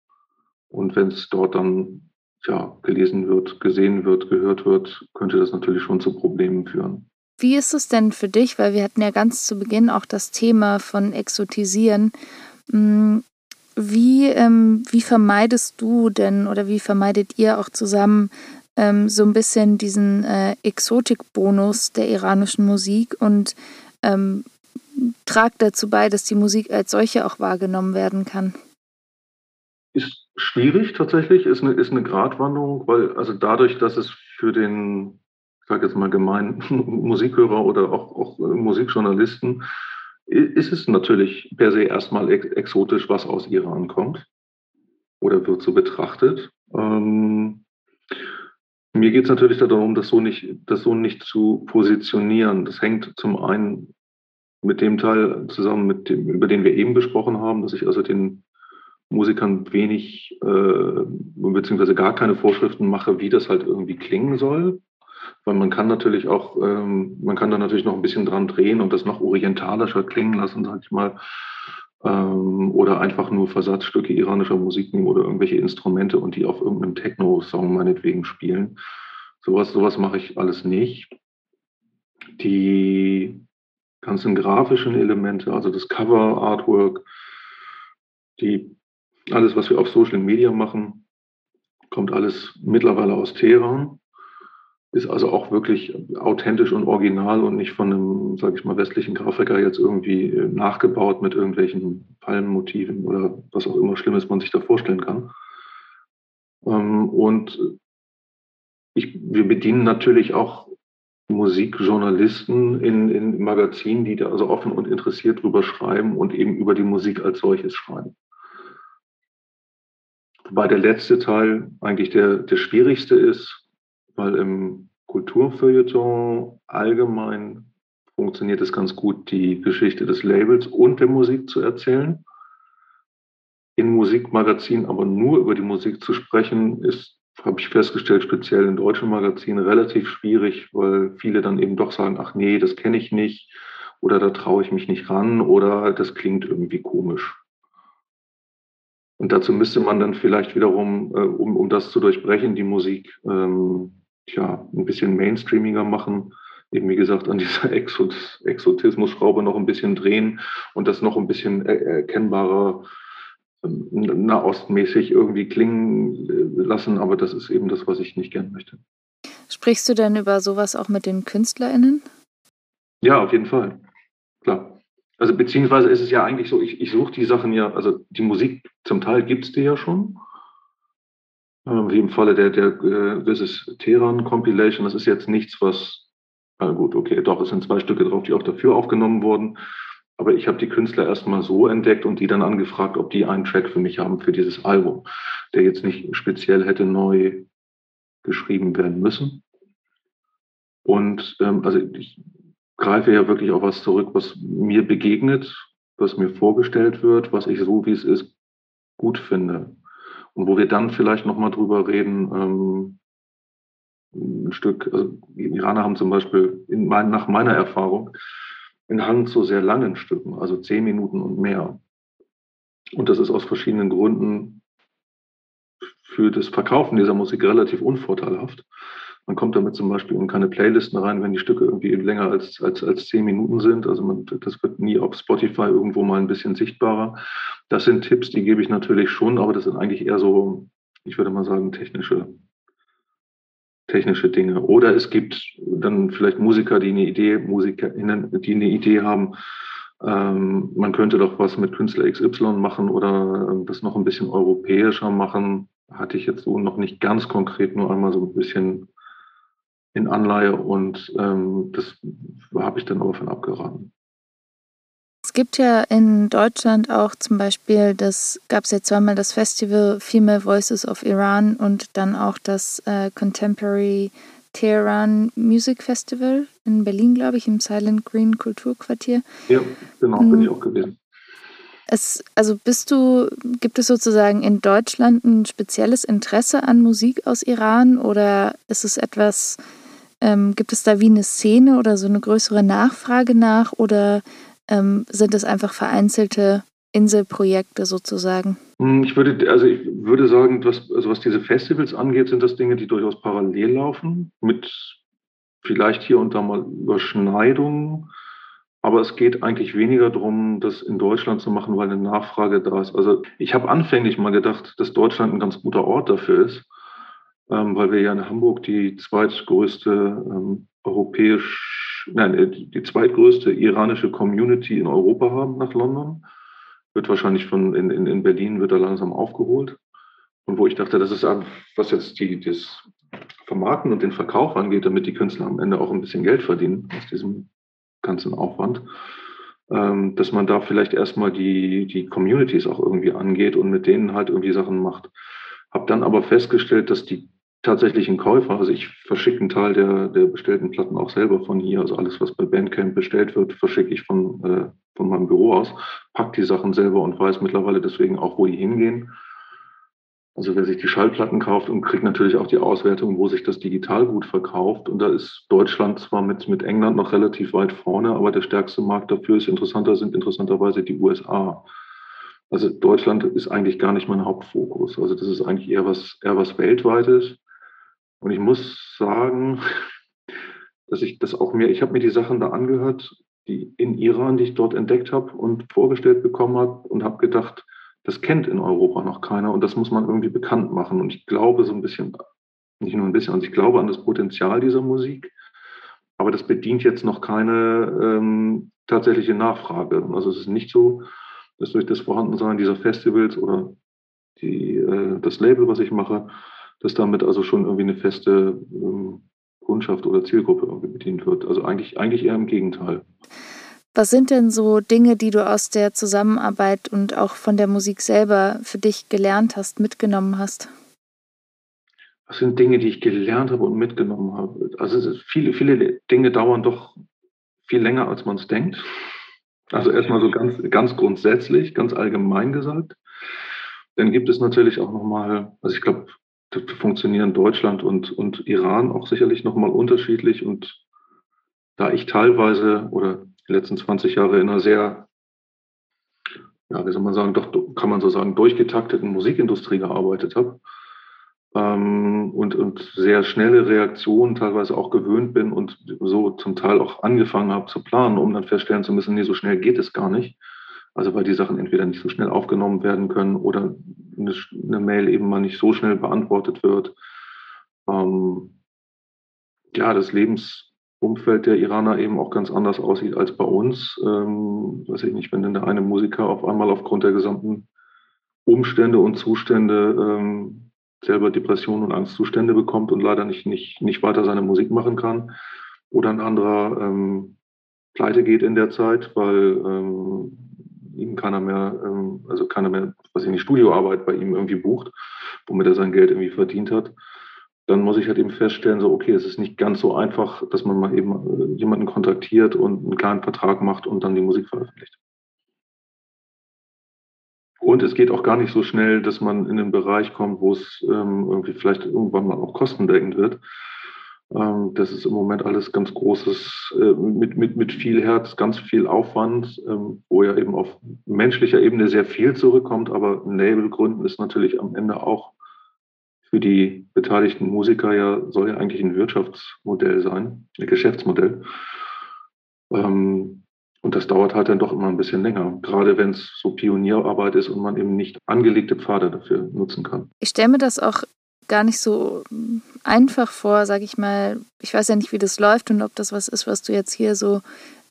Und wenn es dort dann ja, gelesen wird, gesehen wird, gehört wird, könnte das natürlich schon zu Problemen führen. Wie ist es denn für dich, weil wir hatten ja ganz zu Beginn auch das Thema von Exotisieren. Hm, wie, ähm, wie vermeidest du denn oder wie vermeidet ihr auch zusammen ähm, so ein bisschen diesen äh, Exotikbonus der iranischen Musik und ähm, tragt dazu bei, dass die Musik als solche auch wahrgenommen werden kann? Ist schwierig tatsächlich, ist eine, ist eine Gratwanderung, weil also dadurch, dass es für den, ich sage jetzt mal gemein, [LAUGHS] Musikhörer oder auch, auch äh, Musikjournalisten, ist es natürlich per se erstmal ex exotisch, was aus Iran kommt oder wird so betrachtet. Ähm, mir geht es natürlich darum, das so, nicht, das so nicht zu positionieren. Das hängt zum einen mit dem Teil zusammen, mit dem, über den wir eben besprochen haben, dass ich also den Musikern wenig äh, beziehungsweise gar keine Vorschriften mache, wie das halt irgendwie klingen soll. Weil man kann natürlich auch, ähm, man kann da natürlich noch ein bisschen dran drehen und das noch orientalischer klingen lassen, sag ich mal. Ähm, oder einfach nur Versatzstücke iranischer Musik nehmen oder irgendwelche Instrumente und die auf irgendeinem Techno-Song meinetwegen spielen. Sowas, sowas mache ich alles nicht. Die ganzen grafischen Elemente, also das Cover, Artwork, die, alles, was wir auf Social Media machen, kommt alles mittlerweile aus Teheran ist also auch wirklich authentisch und original und nicht von einem, sage ich mal, westlichen Grafiker jetzt irgendwie äh, nachgebaut mit irgendwelchen Palmenmotiven oder was auch immer Schlimmes man sich da vorstellen kann. Ähm, und ich, wir bedienen natürlich auch Musikjournalisten in, in Magazinen, die da also offen und interessiert drüber schreiben und eben über die Musik als solches schreiben. Wobei der letzte Teil eigentlich der, der schwierigste ist, weil im Kulturfeuilleton allgemein funktioniert es ganz gut, die Geschichte des Labels und der Musik zu erzählen. In Musikmagazinen aber nur über die Musik zu sprechen, ist, habe ich festgestellt, speziell in deutschen Magazinen relativ schwierig, weil viele dann eben doch sagen, ach nee, das kenne ich nicht oder da traue ich mich nicht ran oder das klingt irgendwie komisch. Und dazu müsste man dann vielleicht wiederum, äh, um, um das zu durchbrechen, die Musik ähm, tja, ein bisschen mainstreamiger machen, eben wie gesagt an [LAUGHS] dieser Exot Exotismus-Schraube noch ein bisschen drehen und das noch ein bisschen erkennbarer ähm, nahostmäßig irgendwie klingen äh, lassen, aber das ist eben das, was ich nicht gern möchte. Sprichst du denn über sowas auch mit den KünstlerInnen? Ja, auf jeden Fall. Klar. Also beziehungsweise ist es ja eigentlich so, ich, ich suche die Sachen ja, also die Musik zum Teil gibt es die ja schon. Ähm, wie im Falle der, der äh, This is Teheran Compilation. Das ist jetzt nichts, was, na gut, okay, doch, es sind zwei Stücke drauf, die auch dafür aufgenommen wurden. Aber ich habe die Künstler erstmal so entdeckt und die dann angefragt, ob die einen Track für mich haben für dieses Album, der jetzt nicht speziell hätte neu geschrieben werden müssen. Und ähm, also ich greife ja wirklich auf was zurück, was mir begegnet, was mir vorgestellt wird, was ich so, wie es ist, gut finde. Und wo wir dann vielleicht nochmal drüber reden, ähm, ein Stück, also die Iraner haben zum Beispiel in mein, nach meiner Erfahrung einen Hang zu sehr langen Stücken, also zehn Minuten und mehr. Und das ist aus verschiedenen Gründen für das Verkaufen dieser Musik relativ unvorteilhaft. Man kommt damit zum Beispiel in keine Playlisten rein, wenn die Stücke irgendwie länger als, als, als zehn Minuten sind. Also man, das wird nie auf Spotify irgendwo mal ein bisschen sichtbarer. Das sind Tipps, die gebe ich natürlich schon, aber das sind eigentlich eher so, ich würde mal sagen, technische, technische Dinge. Oder es gibt dann vielleicht Musiker, die eine Idee, MusikerInnen, die eine Idee haben, ähm, man könnte doch was mit Künstler XY machen oder das noch ein bisschen europäischer machen. Hatte ich jetzt so noch nicht ganz konkret, nur einmal so ein bisschen in Anleihe und ähm, das habe ich dann aber von abgeraten. Es gibt ja in Deutschland auch zum Beispiel, das gab es ja zweimal das Festival Female Voices of Iran und dann auch das äh, Contemporary Tehran Music Festival in Berlin, glaube ich, im Silent Green Kulturquartier. Ja, genau, bin ich hm. auch gewesen. Es, also bist du, gibt es sozusagen in Deutschland ein spezielles Interesse an Musik aus Iran oder ist es etwas, ähm, gibt es da wie eine Szene oder so eine größere Nachfrage nach oder ähm, sind es einfach vereinzelte Inselprojekte sozusagen? Hm, ich würde, also ich würde sagen, was, also was diese Festivals angeht, sind das Dinge, die durchaus parallel laufen, mit vielleicht hier und da mal Überschneidungen. Aber es geht eigentlich weniger darum, das in Deutschland zu machen, weil eine Nachfrage da ist. Also ich habe anfänglich mal gedacht, dass Deutschland ein ganz guter Ort dafür ist ähm, weil wir ja in Hamburg die zweitgrößte ähm, europäisch, nein, äh, die zweitgrößte iranische Community in Europa haben nach London. Wird wahrscheinlich von in, in, in Berlin wird da langsam aufgeholt. Und wo ich dachte, das ist was jetzt die, das Vermarkten und den Verkauf angeht, damit die Künstler am Ende auch ein bisschen Geld verdienen aus diesem ganzen Aufwand, ähm, dass man da vielleicht erstmal die, die Communities auch irgendwie angeht und mit denen halt irgendwie Sachen macht. Hab dann aber festgestellt, dass die tatsächlichen Käufer. Also ich verschicke einen Teil der, der bestellten Platten auch selber von hier. Also alles, was bei Bandcamp bestellt wird, verschicke ich von, äh, von meinem Büro aus, pack die Sachen selber und weiß mittlerweile deswegen auch, wo die hingehen. Also wer sich die Schallplatten kauft und kriegt natürlich auch die Auswertung, wo sich das digital gut verkauft. Und da ist Deutschland zwar mit, mit England noch relativ weit vorne, aber der stärkste Markt dafür ist interessanter, sind interessanterweise die USA. Also Deutschland ist eigentlich gar nicht mein Hauptfokus. Also das ist eigentlich eher was, eher was Weltweites. Und ich muss sagen, dass ich das auch mehr, ich habe mir die Sachen da angehört, die in Iran, die ich dort entdeckt habe und vorgestellt bekommen habe und habe gedacht, das kennt in Europa noch keiner und das muss man irgendwie bekannt machen. Und ich glaube so ein bisschen, nicht nur ein bisschen, also ich glaube an das Potenzial dieser Musik, aber das bedient jetzt noch keine ähm, tatsächliche Nachfrage. Also es ist nicht so, dass durch das Vorhandensein dieser Festivals oder die, äh, das Label, was ich mache, dass damit also schon irgendwie eine feste ähm, Kundschaft oder Zielgruppe irgendwie bedient wird. Also eigentlich, eigentlich eher im Gegenteil. Was sind denn so Dinge, die du aus der Zusammenarbeit und auch von der Musik selber für dich gelernt hast, mitgenommen hast? Was sind Dinge, die ich gelernt habe und mitgenommen habe? Also viele, viele Dinge dauern doch viel länger, als man es denkt. Also erstmal so ganz, ganz grundsätzlich, ganz allgemein gesagt. Dann gibt es natürlich auch nochmal, also ich glaube, funktionieren Deutschland und, und Iran auch sicherlich nochmal unterschiedlich. Und da ich teilweise oder die letzten 20 Jahre in einer sehr, ja, wie soll man sagen, doch kann man so sagen, durchgetakteten Musikindustrie gearbeitet habe, ähm, und, und sehr schnelle Reaktionen teilweise auch gewöhnt bin und so zum Teil auch angefangen habe zu planen, um dann feststellen zu müssen, nee, so schnell geht es gar nicht. Also weil die Sachen entweder nicht so schnell aufgenommen werden können oder eine, eine Mail eben mal nicht so schnell beantwortet wird. Ähm, ja, das Lebensumfeld der Iraner eben auch ganz anders aussieht als bei uns. Ähm, weiß ich nicht, wenn dann der eine Musiker auf einmal aufgrund der gesamten Umstände und Zustände ähm, selber Depressionen und Angstzustände bekommt und leider nicht, nicht, nicht weiter seine Musik machen kann. Oder ein anderer ähm, pleite geht in der Zeit, weil ähm, ihm keiner mehr, ähm, also keiner mehr, was ich nicht, Studioarbeit bei ihm irgendwie bucht, womit er sein Geld irgendwie verdient hat. Dann muss ich halt eben feststellen, so, okay, es ist nicht ganz so einfach, dass man mal eben äh, jemanden kontaktiert und einen kleinen Vertrag macht und dann die Musik veröffentlicht. Und es geht auch gar nicht so schnell, dass man in den Bereich kommt, wo es ähm, irgendwie vielleicht irgendwann mal auch kostendeckend wird. Ähm, das ist im Moment alles ganz großes, äh, mit, mit, mit viel Herz, ganz viel Aufwand, ähm, wo ja eben auf menschlicher Ebene sehr viel zurückkommt. Aber ein Label gründen ist natürlich am Ende auch für die beteiligten Musiker ja, soll ja eigentlich ein Wirtschaftsmodell sein, ein Geschäftsmodell. Ähm, und das dauert halt dann doch immer ein bisschen länger, gerade wenn es so Pionierarbeit ist und man eben nicht angelegte Pfade dafür nutzen kann. Ich stelle mir das auch gar nicht so einfach vor, sage ich mal. Ich weiß ja nicht, wie das läuft und ob das was ist, was du jetzt hier so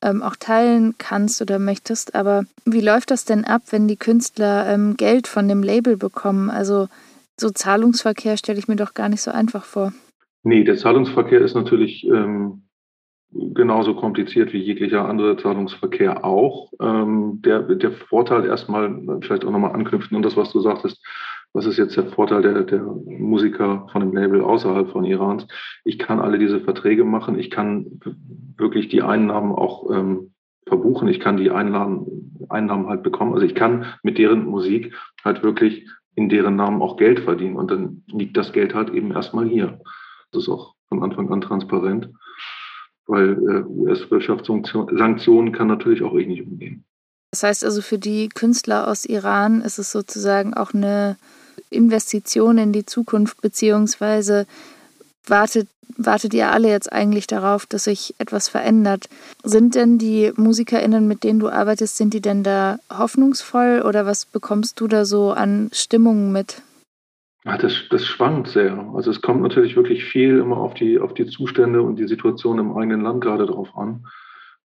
ähm, auch teilen kannst oder möchtest. Aber wie läuft das denn ab, wenn die Künstler ähm, Geld von dem Label bekommen? Also so Zahlungsverkehr stelle ich mir doch gar nicht so einfach vor. Nee, der Zahlungsverkehr ist natürlich ähm, genauso kompliziert wie jeglicher andere Zahlungsverkehr auch. Ähm, der, der Vorteil erstmal, vielleicht auch nochmal anknüpfen an das, was du sagtest, was ist jetzt der Vorteil der, der Musiker von dem Label außerhalb von Irans? Ich kann alle diese Verträge machen, ich kann wirklich die Einnahmen auch ähm, verbuchen, ich kann die Einnahmen, Einnahmen halt bekommen. Also ich kann mit deren Musik halt wirklich in deren Namen auch Geld verdienen und dann liegt das Geld halt eben erstmal hier. Das ist auch von Anfang an transparent weil äh, US-Wirtschaftssanktionen kann natürlich auch ich nicht umgehen. Das heißt also für die Künstler aus Iran ist es sozusagen auch eine Investition in die Zukunft, beziehungsweise wartet, wartet ihr alle jetzt eigentlich darauf, dass sich etwas verändert. Sind denn die MusikerInnen, mit denen du arbeitest, sind die denn da hoffnungsvoll oder was bekommst du da so an Stimmungen mit? Ja, das, das schwankt sehr. Also es kommt natürlich wirklich viel immer auf die, auf die Zustände und die Situation im eigenen Land gerade drauf an.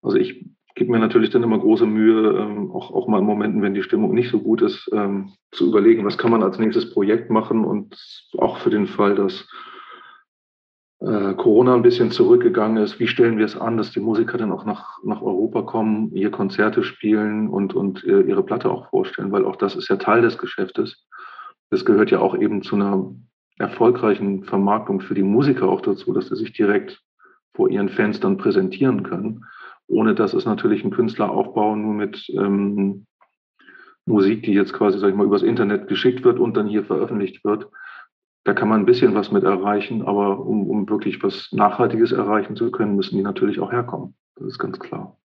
Also ich gebe mir natürlich dann immer große Mühe, ähm, auch, auch mal in Momenten, wenn die Stimmung nicht so gut ist, ähm, zu überlegen, was kann man als nächstes Projekt machen und auch für den Fall, dass äh, Corona ein bisschen zurückgegangen ist, wie stellen wir es an, dass die Musiker dann auch nach, nach Europa kommen, hier Konzerte spielen und, und äh, ihre Platte auch vorstellen, weil auch das ist ja Teil des Geschäftes das gehört ja auch eben zu einer erfolgreichen Vermarktung für die Musiker auch dazu, dass sie sich direkt vor ihren Fans dann präsentieren können. Ohne dass es natürlich ein Künstleraufbau nur mit ähm, Musik, die jetzt quasi, sag ich mal, übers Internet geschickt wird und dann hier veröffentlicht wird. Da kann man ein bisschen was mit erreichen, aber um, um wirklich was Nachhaltiges erreichen zu können, müssen die natürlich auch herkommen. Das ist ganz klar.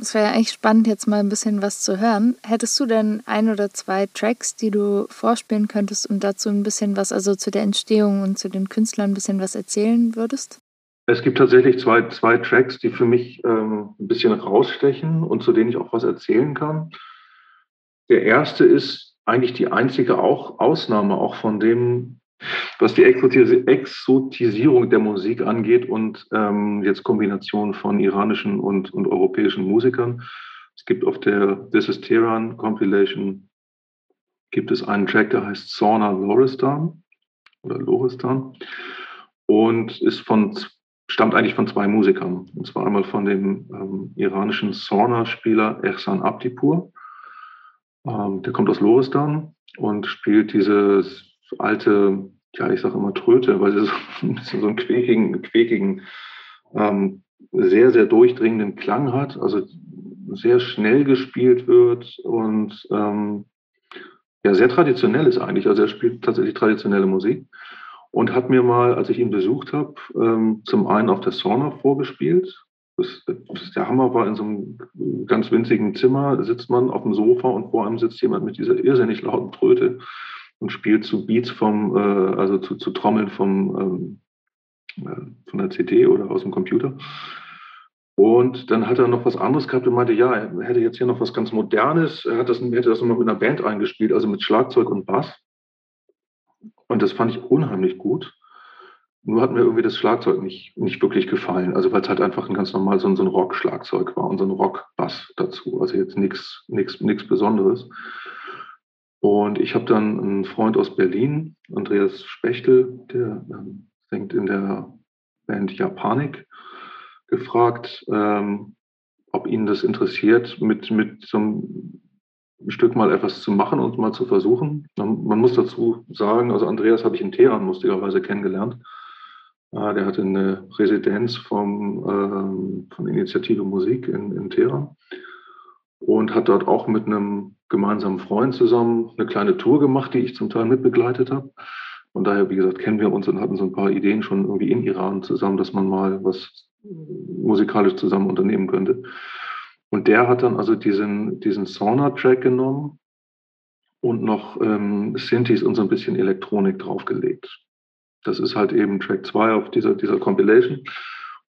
Es wäre ja eigentlich spannend, jetzt mal ein bisschen was zu hören. Hättest du denn ein oder zwei Tracks, die du vorspielen könntest und dazu ein bisschen was, also zu der Entstehung und zu den Künstlern ein bisschen was erzählen würdest? Es gibt tatsächlich zwei, zwei Tracks, die für mich ähm, ein bisschen rausstechen und zu denen ich auch was erzählen kann. Der erste ist eigentlich die einzige auch Ausnahme auch von dem, was die Exotisierung der Musik angeht und ähm, jetzt Kombination von iranischen und, und europäischen Musikern. Es gibt auf der This is Tehran Compilation gibt es einen Track, der heißt Sauna Loristan oder Loristan und ist von, stammt eigentlich von zwei Musikern. Und zwar einmal von dem ähm, iranischen Sauna-Spieler Ehsan Abdipur. Ähm, der kommt aus Loristan und spielt dieses alte, ja, ich sage immer Tröte, weil sie so [LAUGHS] ein bisschen so einen quäkigen, quäkigen ähm, sehr, sehr durchdringenden Klang hat, also sehr schnell gespielt wird und ähm, ja, sehr traditionell ist eigentlich. Also er spielt tatsächlich traditionelle Musik und hat mir mal, als ich ihn besucht habe, ähm, zum einen auf der Sauna vorgespielt. Das, das, der Hammer war in so einem ganz winzigen Zimmer, sitzt man auf dem Sofa und vor einem sitzt jemand mit dieser irrsinnig lauten Tröte und spielt zu Beats vom, äh, also zu, zu Trommeln vom, ähm, äh, von der CD oder aus dem Computer. Und dann hat er noch was anderes gehabt und meinte, ja, er hätte jetzt hier noch was ganz Modernes. Er hat das, hätte das nochmal mit einer Band eingespielt, also mit Schlagzeug und Bass. Und das fand ich unheimlich gut. Nur hat mir irgendwie das Schlagzeug nicht, nicht wirklich gefallen. Also weil es halt einfach ein ganz normal so ein, so ein Rock-Schlagzeug war und so ein Rock-Bass dazu. Also jetzt nichts nichts Besonderes. Und ich habe dann einen Freund aus Berlin, Andreas Spechtel, der ähm, singt in der Band Japanik, gefragt, ähm, ob ihn das interessiert, mit, mit so einem Stück mal etwas zu machen und mal zu versuchen. Man, man muss dazu sagen, also Andreas habe ich in Teheran lustigerweise kennengelernt. Äh, der hatte eine Residenz vom, ähm, von Initiative Musik in, in Teheran und hat dort auch mit einem gemeinsamen Freund zusammen eine kleine Tour gemacht, die ich zum Teil mitbegleitet habe. Von daher, wie gesagt, kennen wir uns und hatten so ein paar Ideen schon irgendwie in Iran zusammen, dass man mal was musikalisch zusammen unternehmen könnte. Und der hat dann also diesen, diesen Sauna-Track genommen und noch ähm, Synthes und so ein bisschen Elektronik draufgelegt. Das ist halt eben Track 2 auf dieser, dieser Compilation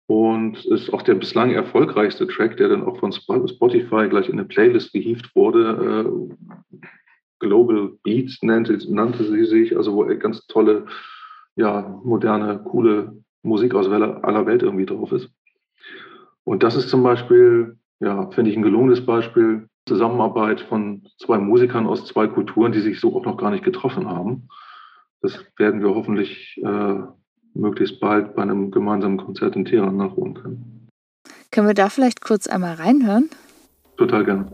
und ist auch der bislang erfolgreichste Track, der dann auch von Spotify gleich in eine Playlist gehievt wurde. Äh, Global Beats nannte, nannte sie sich, also wo ganz tolle, ja, moderne, coole Musik aus aller Welt irgendwie drauf ist. Und das ist zum Beispiel, ja, finde ich ein gelungenes Beispiel, Zusammenarbeit von zwei Musikern aus zwei Kulturen, die sich so auch noch gar nicht getroffen haben. Das werden wir hoffentlich äh, möglichst bald bei einem gemeinsamen Konzert in Teheran nachholen können. Können wir da vielleicht kurz einmal reinhören? Total gerne.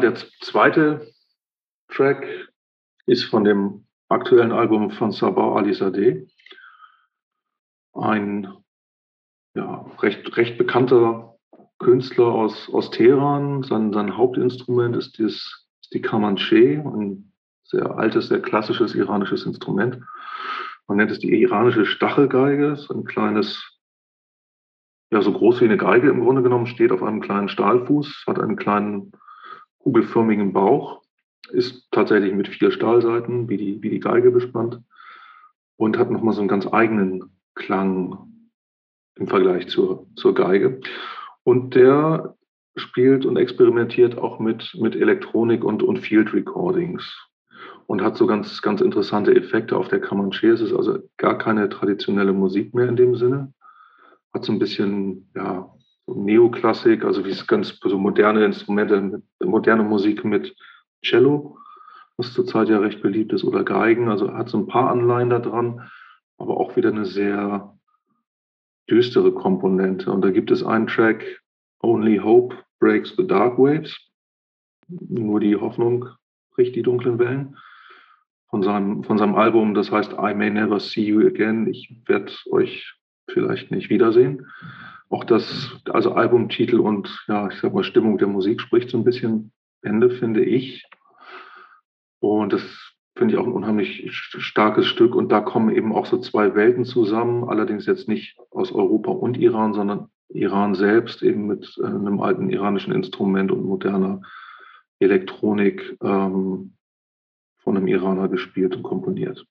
Der zweite Track ist von dem aktuellen Album von Sabah Alizadeh. Ein ja, recht, recht bekannter Künstler aus, aus Teheran. Sein, sein Hauptinstrument ist, dieses, ist die Kamanche, ein sehr altes, sehr klassisches iranisches Instrument. Man nennt es die iranische Stachelgeige. Ist ein kleines, ja, so groß wie eine Geige im Grunde genommen, steht auf einem kleinen Stahlfuß, hat einen kleinen kugelförmigen Bauch, ist tatsächlich mit vier Stahlseiten wie die, wie die Geige bespannt und hat nochmal so einen ganz eigenen Klang im Vergleich zur, zur Geige. Und der spielt und experimentiert auch mit, mit Elektronik und, und Field Recordings und hat so ganz, ganz interessante Effekte auf der Comanche. Es ist also gar keine traditionelle Musik mehr in dem Sinne. Hat so ein bisschen, ja, Neoklassik, also wie es ganz so moderne Instrumente, moderne Musik mit Cello, was zurzeit ja recht beliebt ist, oder Geigen. Also hat so ein paar Anleihen da dran, aber auch wieder eine sehr düstere Komponente. Und da gibt es einen Track, Only Hope Breaks the Dark Waves. Nur die Hoffnung bricht die dunklen Wellen. Von seinem, von seinem Album, das heißt I May Never See You Again. Ich werde euch vielleicht nicht wiedersehen. Auch das, also Albumtitel und ja, ich sag mal, Stimmung der Musik spricht so ein bisschen Ende, finde ich. Und das finde ich auch ein unheimlich starkes Stück. Und da kommen eben auch so zwei Welten zusammen, allerdings jetzt nicht aus Europa und Iran, sondern Iran selbst eben mit äh, einem alten iranischen Instrument und moderner Elektronik ähm, von einem Iraner gespielt und komponiert.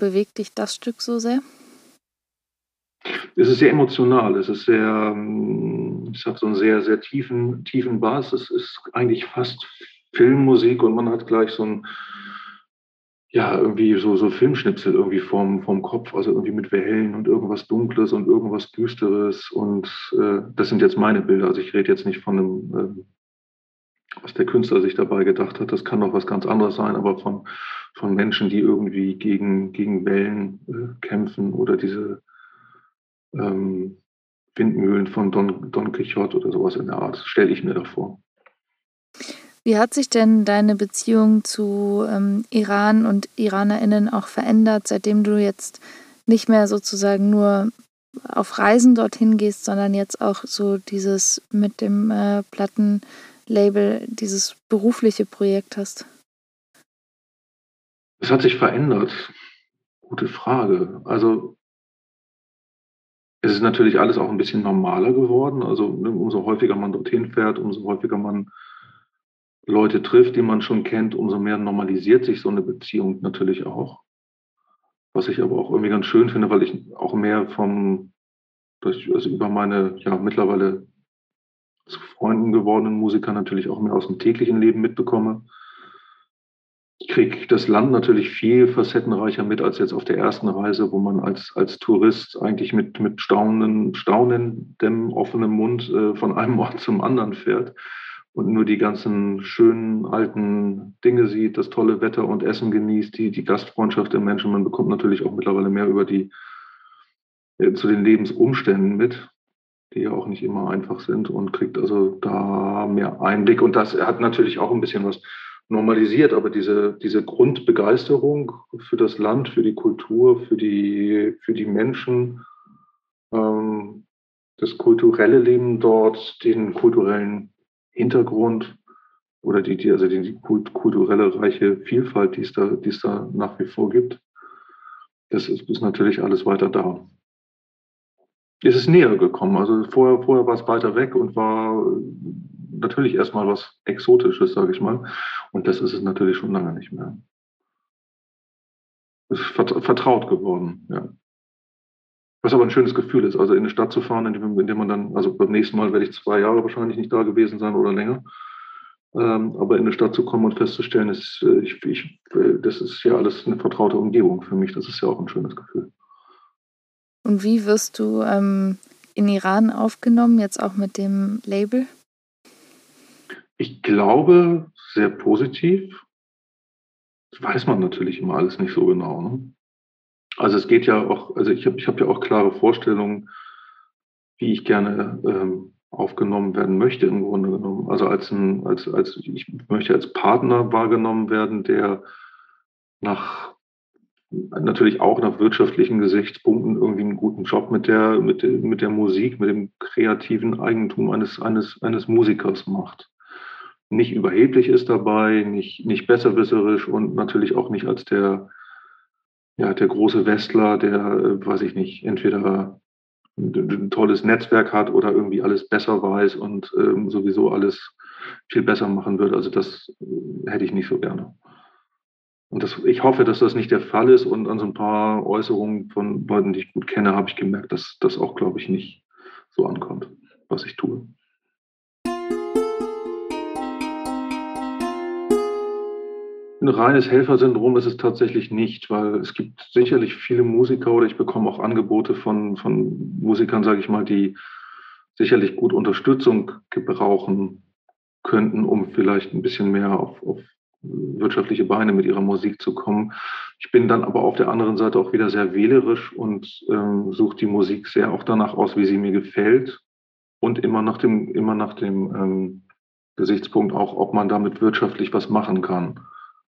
Bewegt dich das Stück so sehr? Es ist sehr emotional. Es ist sehr, ähm, es hat so einen sehr, sehr tiefen, tiefen Bass. Es ist eigentlich fast Filmmusik und man hat gleich so ein, ja, irgendwie so, so Filmschnipsel irgendwie vorm, vorm Kopf, also irgendwie mit Wellen und irgendwas Dunkles und irgendwas Düsteres. Und äh, das sind jetzt meine Bilder. Also ich rede jetzt nicht von einem, äh, was der Künstler sich dabei gedacht hat. Das kann doch was ganz anderes sein, aber von, von Menschen, die irgendwie gegen, gegen Wellen äh, kämpfen oder diese ähm, Windmühlen von Don, Don Quixote oder sowas in der Art, stelle ich mir davor. Wie hat sich denn deine Beziehung zu ähm, Iran und IranerInnen auch verändert, seitdem du jetzt nicht mehr sozusagen nur auf Reisen dorthin gehst, sondern jetzt auch so dieses mit dem äh, Plattenlabel, dieses berufliche Projekt hast? Es hat sich verändert. Gute Frage. Also es ist natürlich alles auch ein bisschen normaler geworden. Also ne, umso häufiger man dorthin fährt, umso häufiger man Leute trifft, die man schon kennt, umso mehr normalisiert sich so eine Beziehung natürlich auch. Was ich aber auch irgendwie ganz schön finde, weil ich auch mehr vom, also über meine ja mittlerweile zu Freunden gewordenen Musiker natürlich auch mehr aus dem täglichen Leben mitbekomme. Kriege das Land natürlich viel facettenreicher mit als jetzt auf der ersten Reise, wo man als, als Tourist eigentlich mit, mit staunenden, staunendem offenem Mund äh, von einem Ort zum anderen fährt und nur die ganzen schönen alten Dinge sieht, das tolle Wetter und Essen genießt, die, die Gastfreundschaft der Menschen. Man bekommt natürlich auch mittlerweile mehr über die, äh, zu den Lebensumständen mit, die ja auch nicht immer einfach sind und kriegt also da mehr Einblick. Und das hat natürlich auch ein bisschen was normalisiert, aber diese, diese Grundbegeisterung für das Land, für die Kultur, für die, für die Menschen, ähm, das kulturelle Leben dort, den kulturellen Hintergrund oder die, die also die, kulturelle reiche Vielfalt, die es da, es da nach wie vor gibt, das ist, ist natürlich alles weiter da. Es ist näher gekommen. Also vorher, vorher war es weiter weg und war natürlich erstmal was Exotisches, sage ich mal. Und das ist es natürlich schon lange nicht mehr. Es ist vertraut geworden, ja. Was aber ein schönes Gefühl ist, also in eine Stadt zu fahren, in dem man dann, also beim nächsten Mal werde ich zwei Jahre wahrscheinlich nicht da gewesen sein oder länger. Ähm, aber in eine Stadt zu kommen und festzustellen, ist, äh, ich, ich, äh, das ist ja alles eine vertraute Umgebung für mich. Das ist ja auch ein schönes Gefühl. Und wie wirst du ähm, in Iran aufgenommen, jetzt auch mit dem Label? Ich glaube, sehr positiv. Das weiß man natürlich immer alles nicht so genau. Ne? Also es geht ja auch, also ich habe ich hab ja auch klare Vorstellungen, wie ich gerne ähm, aufgenommen werden möchte im Grunde genommen. Also als ein, als, als ich möchte als Partner wahrgenommen werden, der nach natürlich auch nach wirtschaftlichen Gesichtspunkten irgendwie einen guten Job mit der, mit mit der Musik, mit dem kreativen Eigentum eines, eines, eines Musikers macht. Nicht überheblich ist dabei, nicht, nicht besserwisserisch und natürlich auch nicht als der, ja, der große Westler, der, äh, weiß ich nicht, entweder ein tolles Netzwerk hat oder irgendwie alles besser weiß und ähm, sowieso alles viel besser machen wird. Also das äh, hätte ich nicht so gerne. Und das, ich hoffe, dass das nicht der Fall ist. Und an so ein paar Äußerungen von Leuten, die ich gut kenne, habe ich gemerkt, dass das auch, glaube ich, nicht so ankommt, was ich tue. Ein reines Helfersyndrom ist es tatsächlich nicht, weil es gibt sicherlich viele Musiker oder ich bekomme auch Angebote von, von Musikern, sage ich mal, die sicherlich gut Unterstützung gebrauchen könnten, um vielleicht ein bisschen mehr auf, auf wirtschaftliche Beine mit ihrer Musik zu kommen. Ich bin dann aber auf der anderen Seite auch wieder sehr wählerisch und ähm, suche die Musik sehr auch danach aus, wie sie mir gefällt und immer nach dem, immer nach dem ähm, Gesichtspunkt auch, ob man damit wirtschaftlich was machen kann.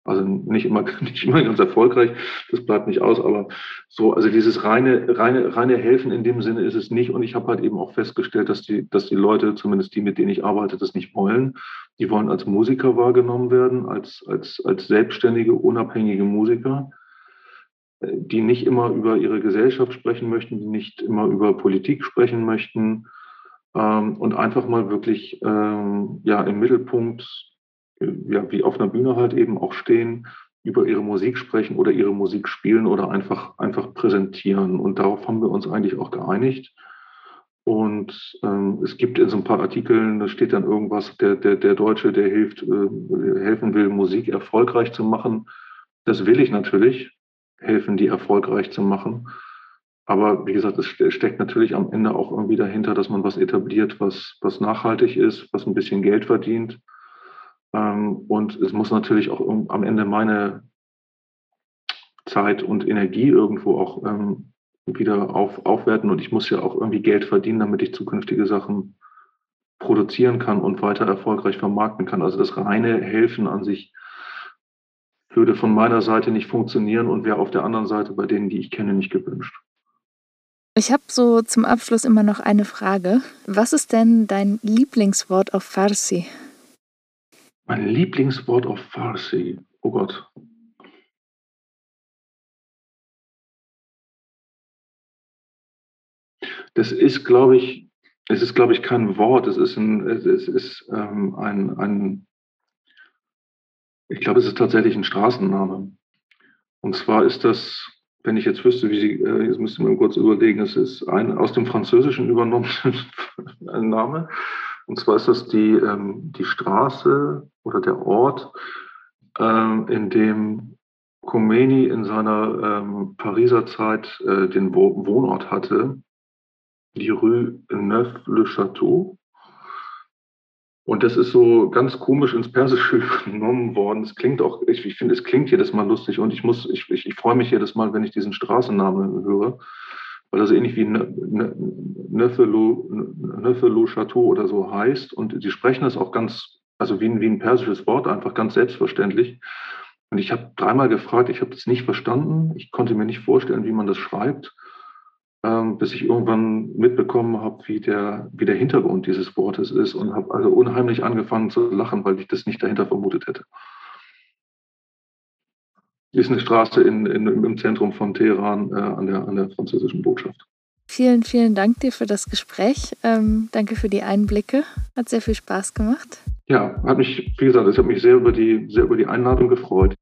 Also nicht immer, [LAUGHS] nicht immer ganz erfolgreich, das bleibt nicht aus, aber so, also dieses reine, reine, reine Helfen in dem Sinne ist es nicht. Und ich habe halt eben auch festgestellt, dass die, dass die Leute, zumindest die, mit denen ich arbeite, das nicht wollen. Die wollen als Musiker wahrgenommen werden, als, als, als selbstständige, unabhängige Musiker, die nicht immer über ihre Gesellschaft sprechen möchten, die nicht immer über Politik sprechen möchten ähm, und einfach mal wirklich ähm, ja, im Mittelpunkt ja, wie auf einer Bühne halt eben auch stehen, über ihre Musik sprechen oder ihre Musik spielen oder einfach, einfach präsentieren. Und darauf haben wir uns eigentlich auch geeinigt. Und ähm, es gibt in so ein paar Artikeln, da steht dann irgendwas, der, der, der Deutsche, der hilft, äh, helfen will, Musik erfolgreich zu machen. das will ich natürlich, helfen, die erfolgreich zu machen. Aber wie gesagt, es steckt natürlich am Ende auch irgendwie dahinter, dass man was etabliert, was, was nachhaltig ist, was ein bisschen Geld verdient. Ähm, und es muss natürlich auch am Ende meine Zeit und Energie irgendwo auch ähm, wieder auf, aufwerten. Und ich muss ja auch irgendwie Geld verdienen, damit ich zukünftige Sachen produzieren kann und weiter erfolgreich vermarkten kann. Also das reine Helfen an sich würde von meiner Seite nicht funktionieren und wäre auf der anderen Seite bei denen, die ich kenne, nicht gewünscht. Ich habe so zum Abschluss immer noch eine Frage. Was ist denn dein Lieblingswort auf Farsi? Mein Lieblingswort auf Farsi. Oh Gott. Das ist, glaube ich, es ist, glaube ich, kein Wort. Es ist ein, es ist ähm, ein, ein, ich glaube, es ist tatsächlich ein Straßenname. Und zwar ist das wenn ich jetzt wüsste, wie sie, äh, jetzt müsste man kurz überlegen, es ist ein aus dem Französischen übernommener [LAUGHS] Name. Und zwar ist das die, ähm, die Straße oder der Ort, ähm, in dem Khomeini in seiner ähm, Pariser Zeit äh, den Wohnort hatte, die Rue Neuf-le-Château. Und das ist so ganz komisch ins Persische [LAUGHS] genommen worden. Es klingt auch, ich, ich finde, es klingt jedes Mal lustig und ich muss, ich, ich, ich freue mich jedes Mal, wenn ich diesen Straßennamen höre, weil das ähnlich wie Neufelu Chateau oder so heißt. Und die sprechen das auch ganz, also wie ein, wie ein persisches Wort, einfach ganz selbstverständlich. Und ich habe dreimal gefragt, ich habe das nicht verstanden. Ich konnte mir nicht vorstellen, wie man das schreibt ähm, bis ich irgendwann mitbekommen habe, wie der, wie der Hintergrund dieses Wortes ist und habe also unheimlich angefangen zu lachen, weil ich das nicht dahinter vermutet hätte. Ist eine Straße in, in, im Zentrum von Teheran äh, an, der, an der französischen Botschaft. Vielen, vielen Dank dir für das Gespräch. Ähm, danke für die Einblicke. Hat sehr viel Spaß gemacht. Ja, hat mich, wie gesagt, es hat mich sehr über die, sehr über die Einladung gefreut.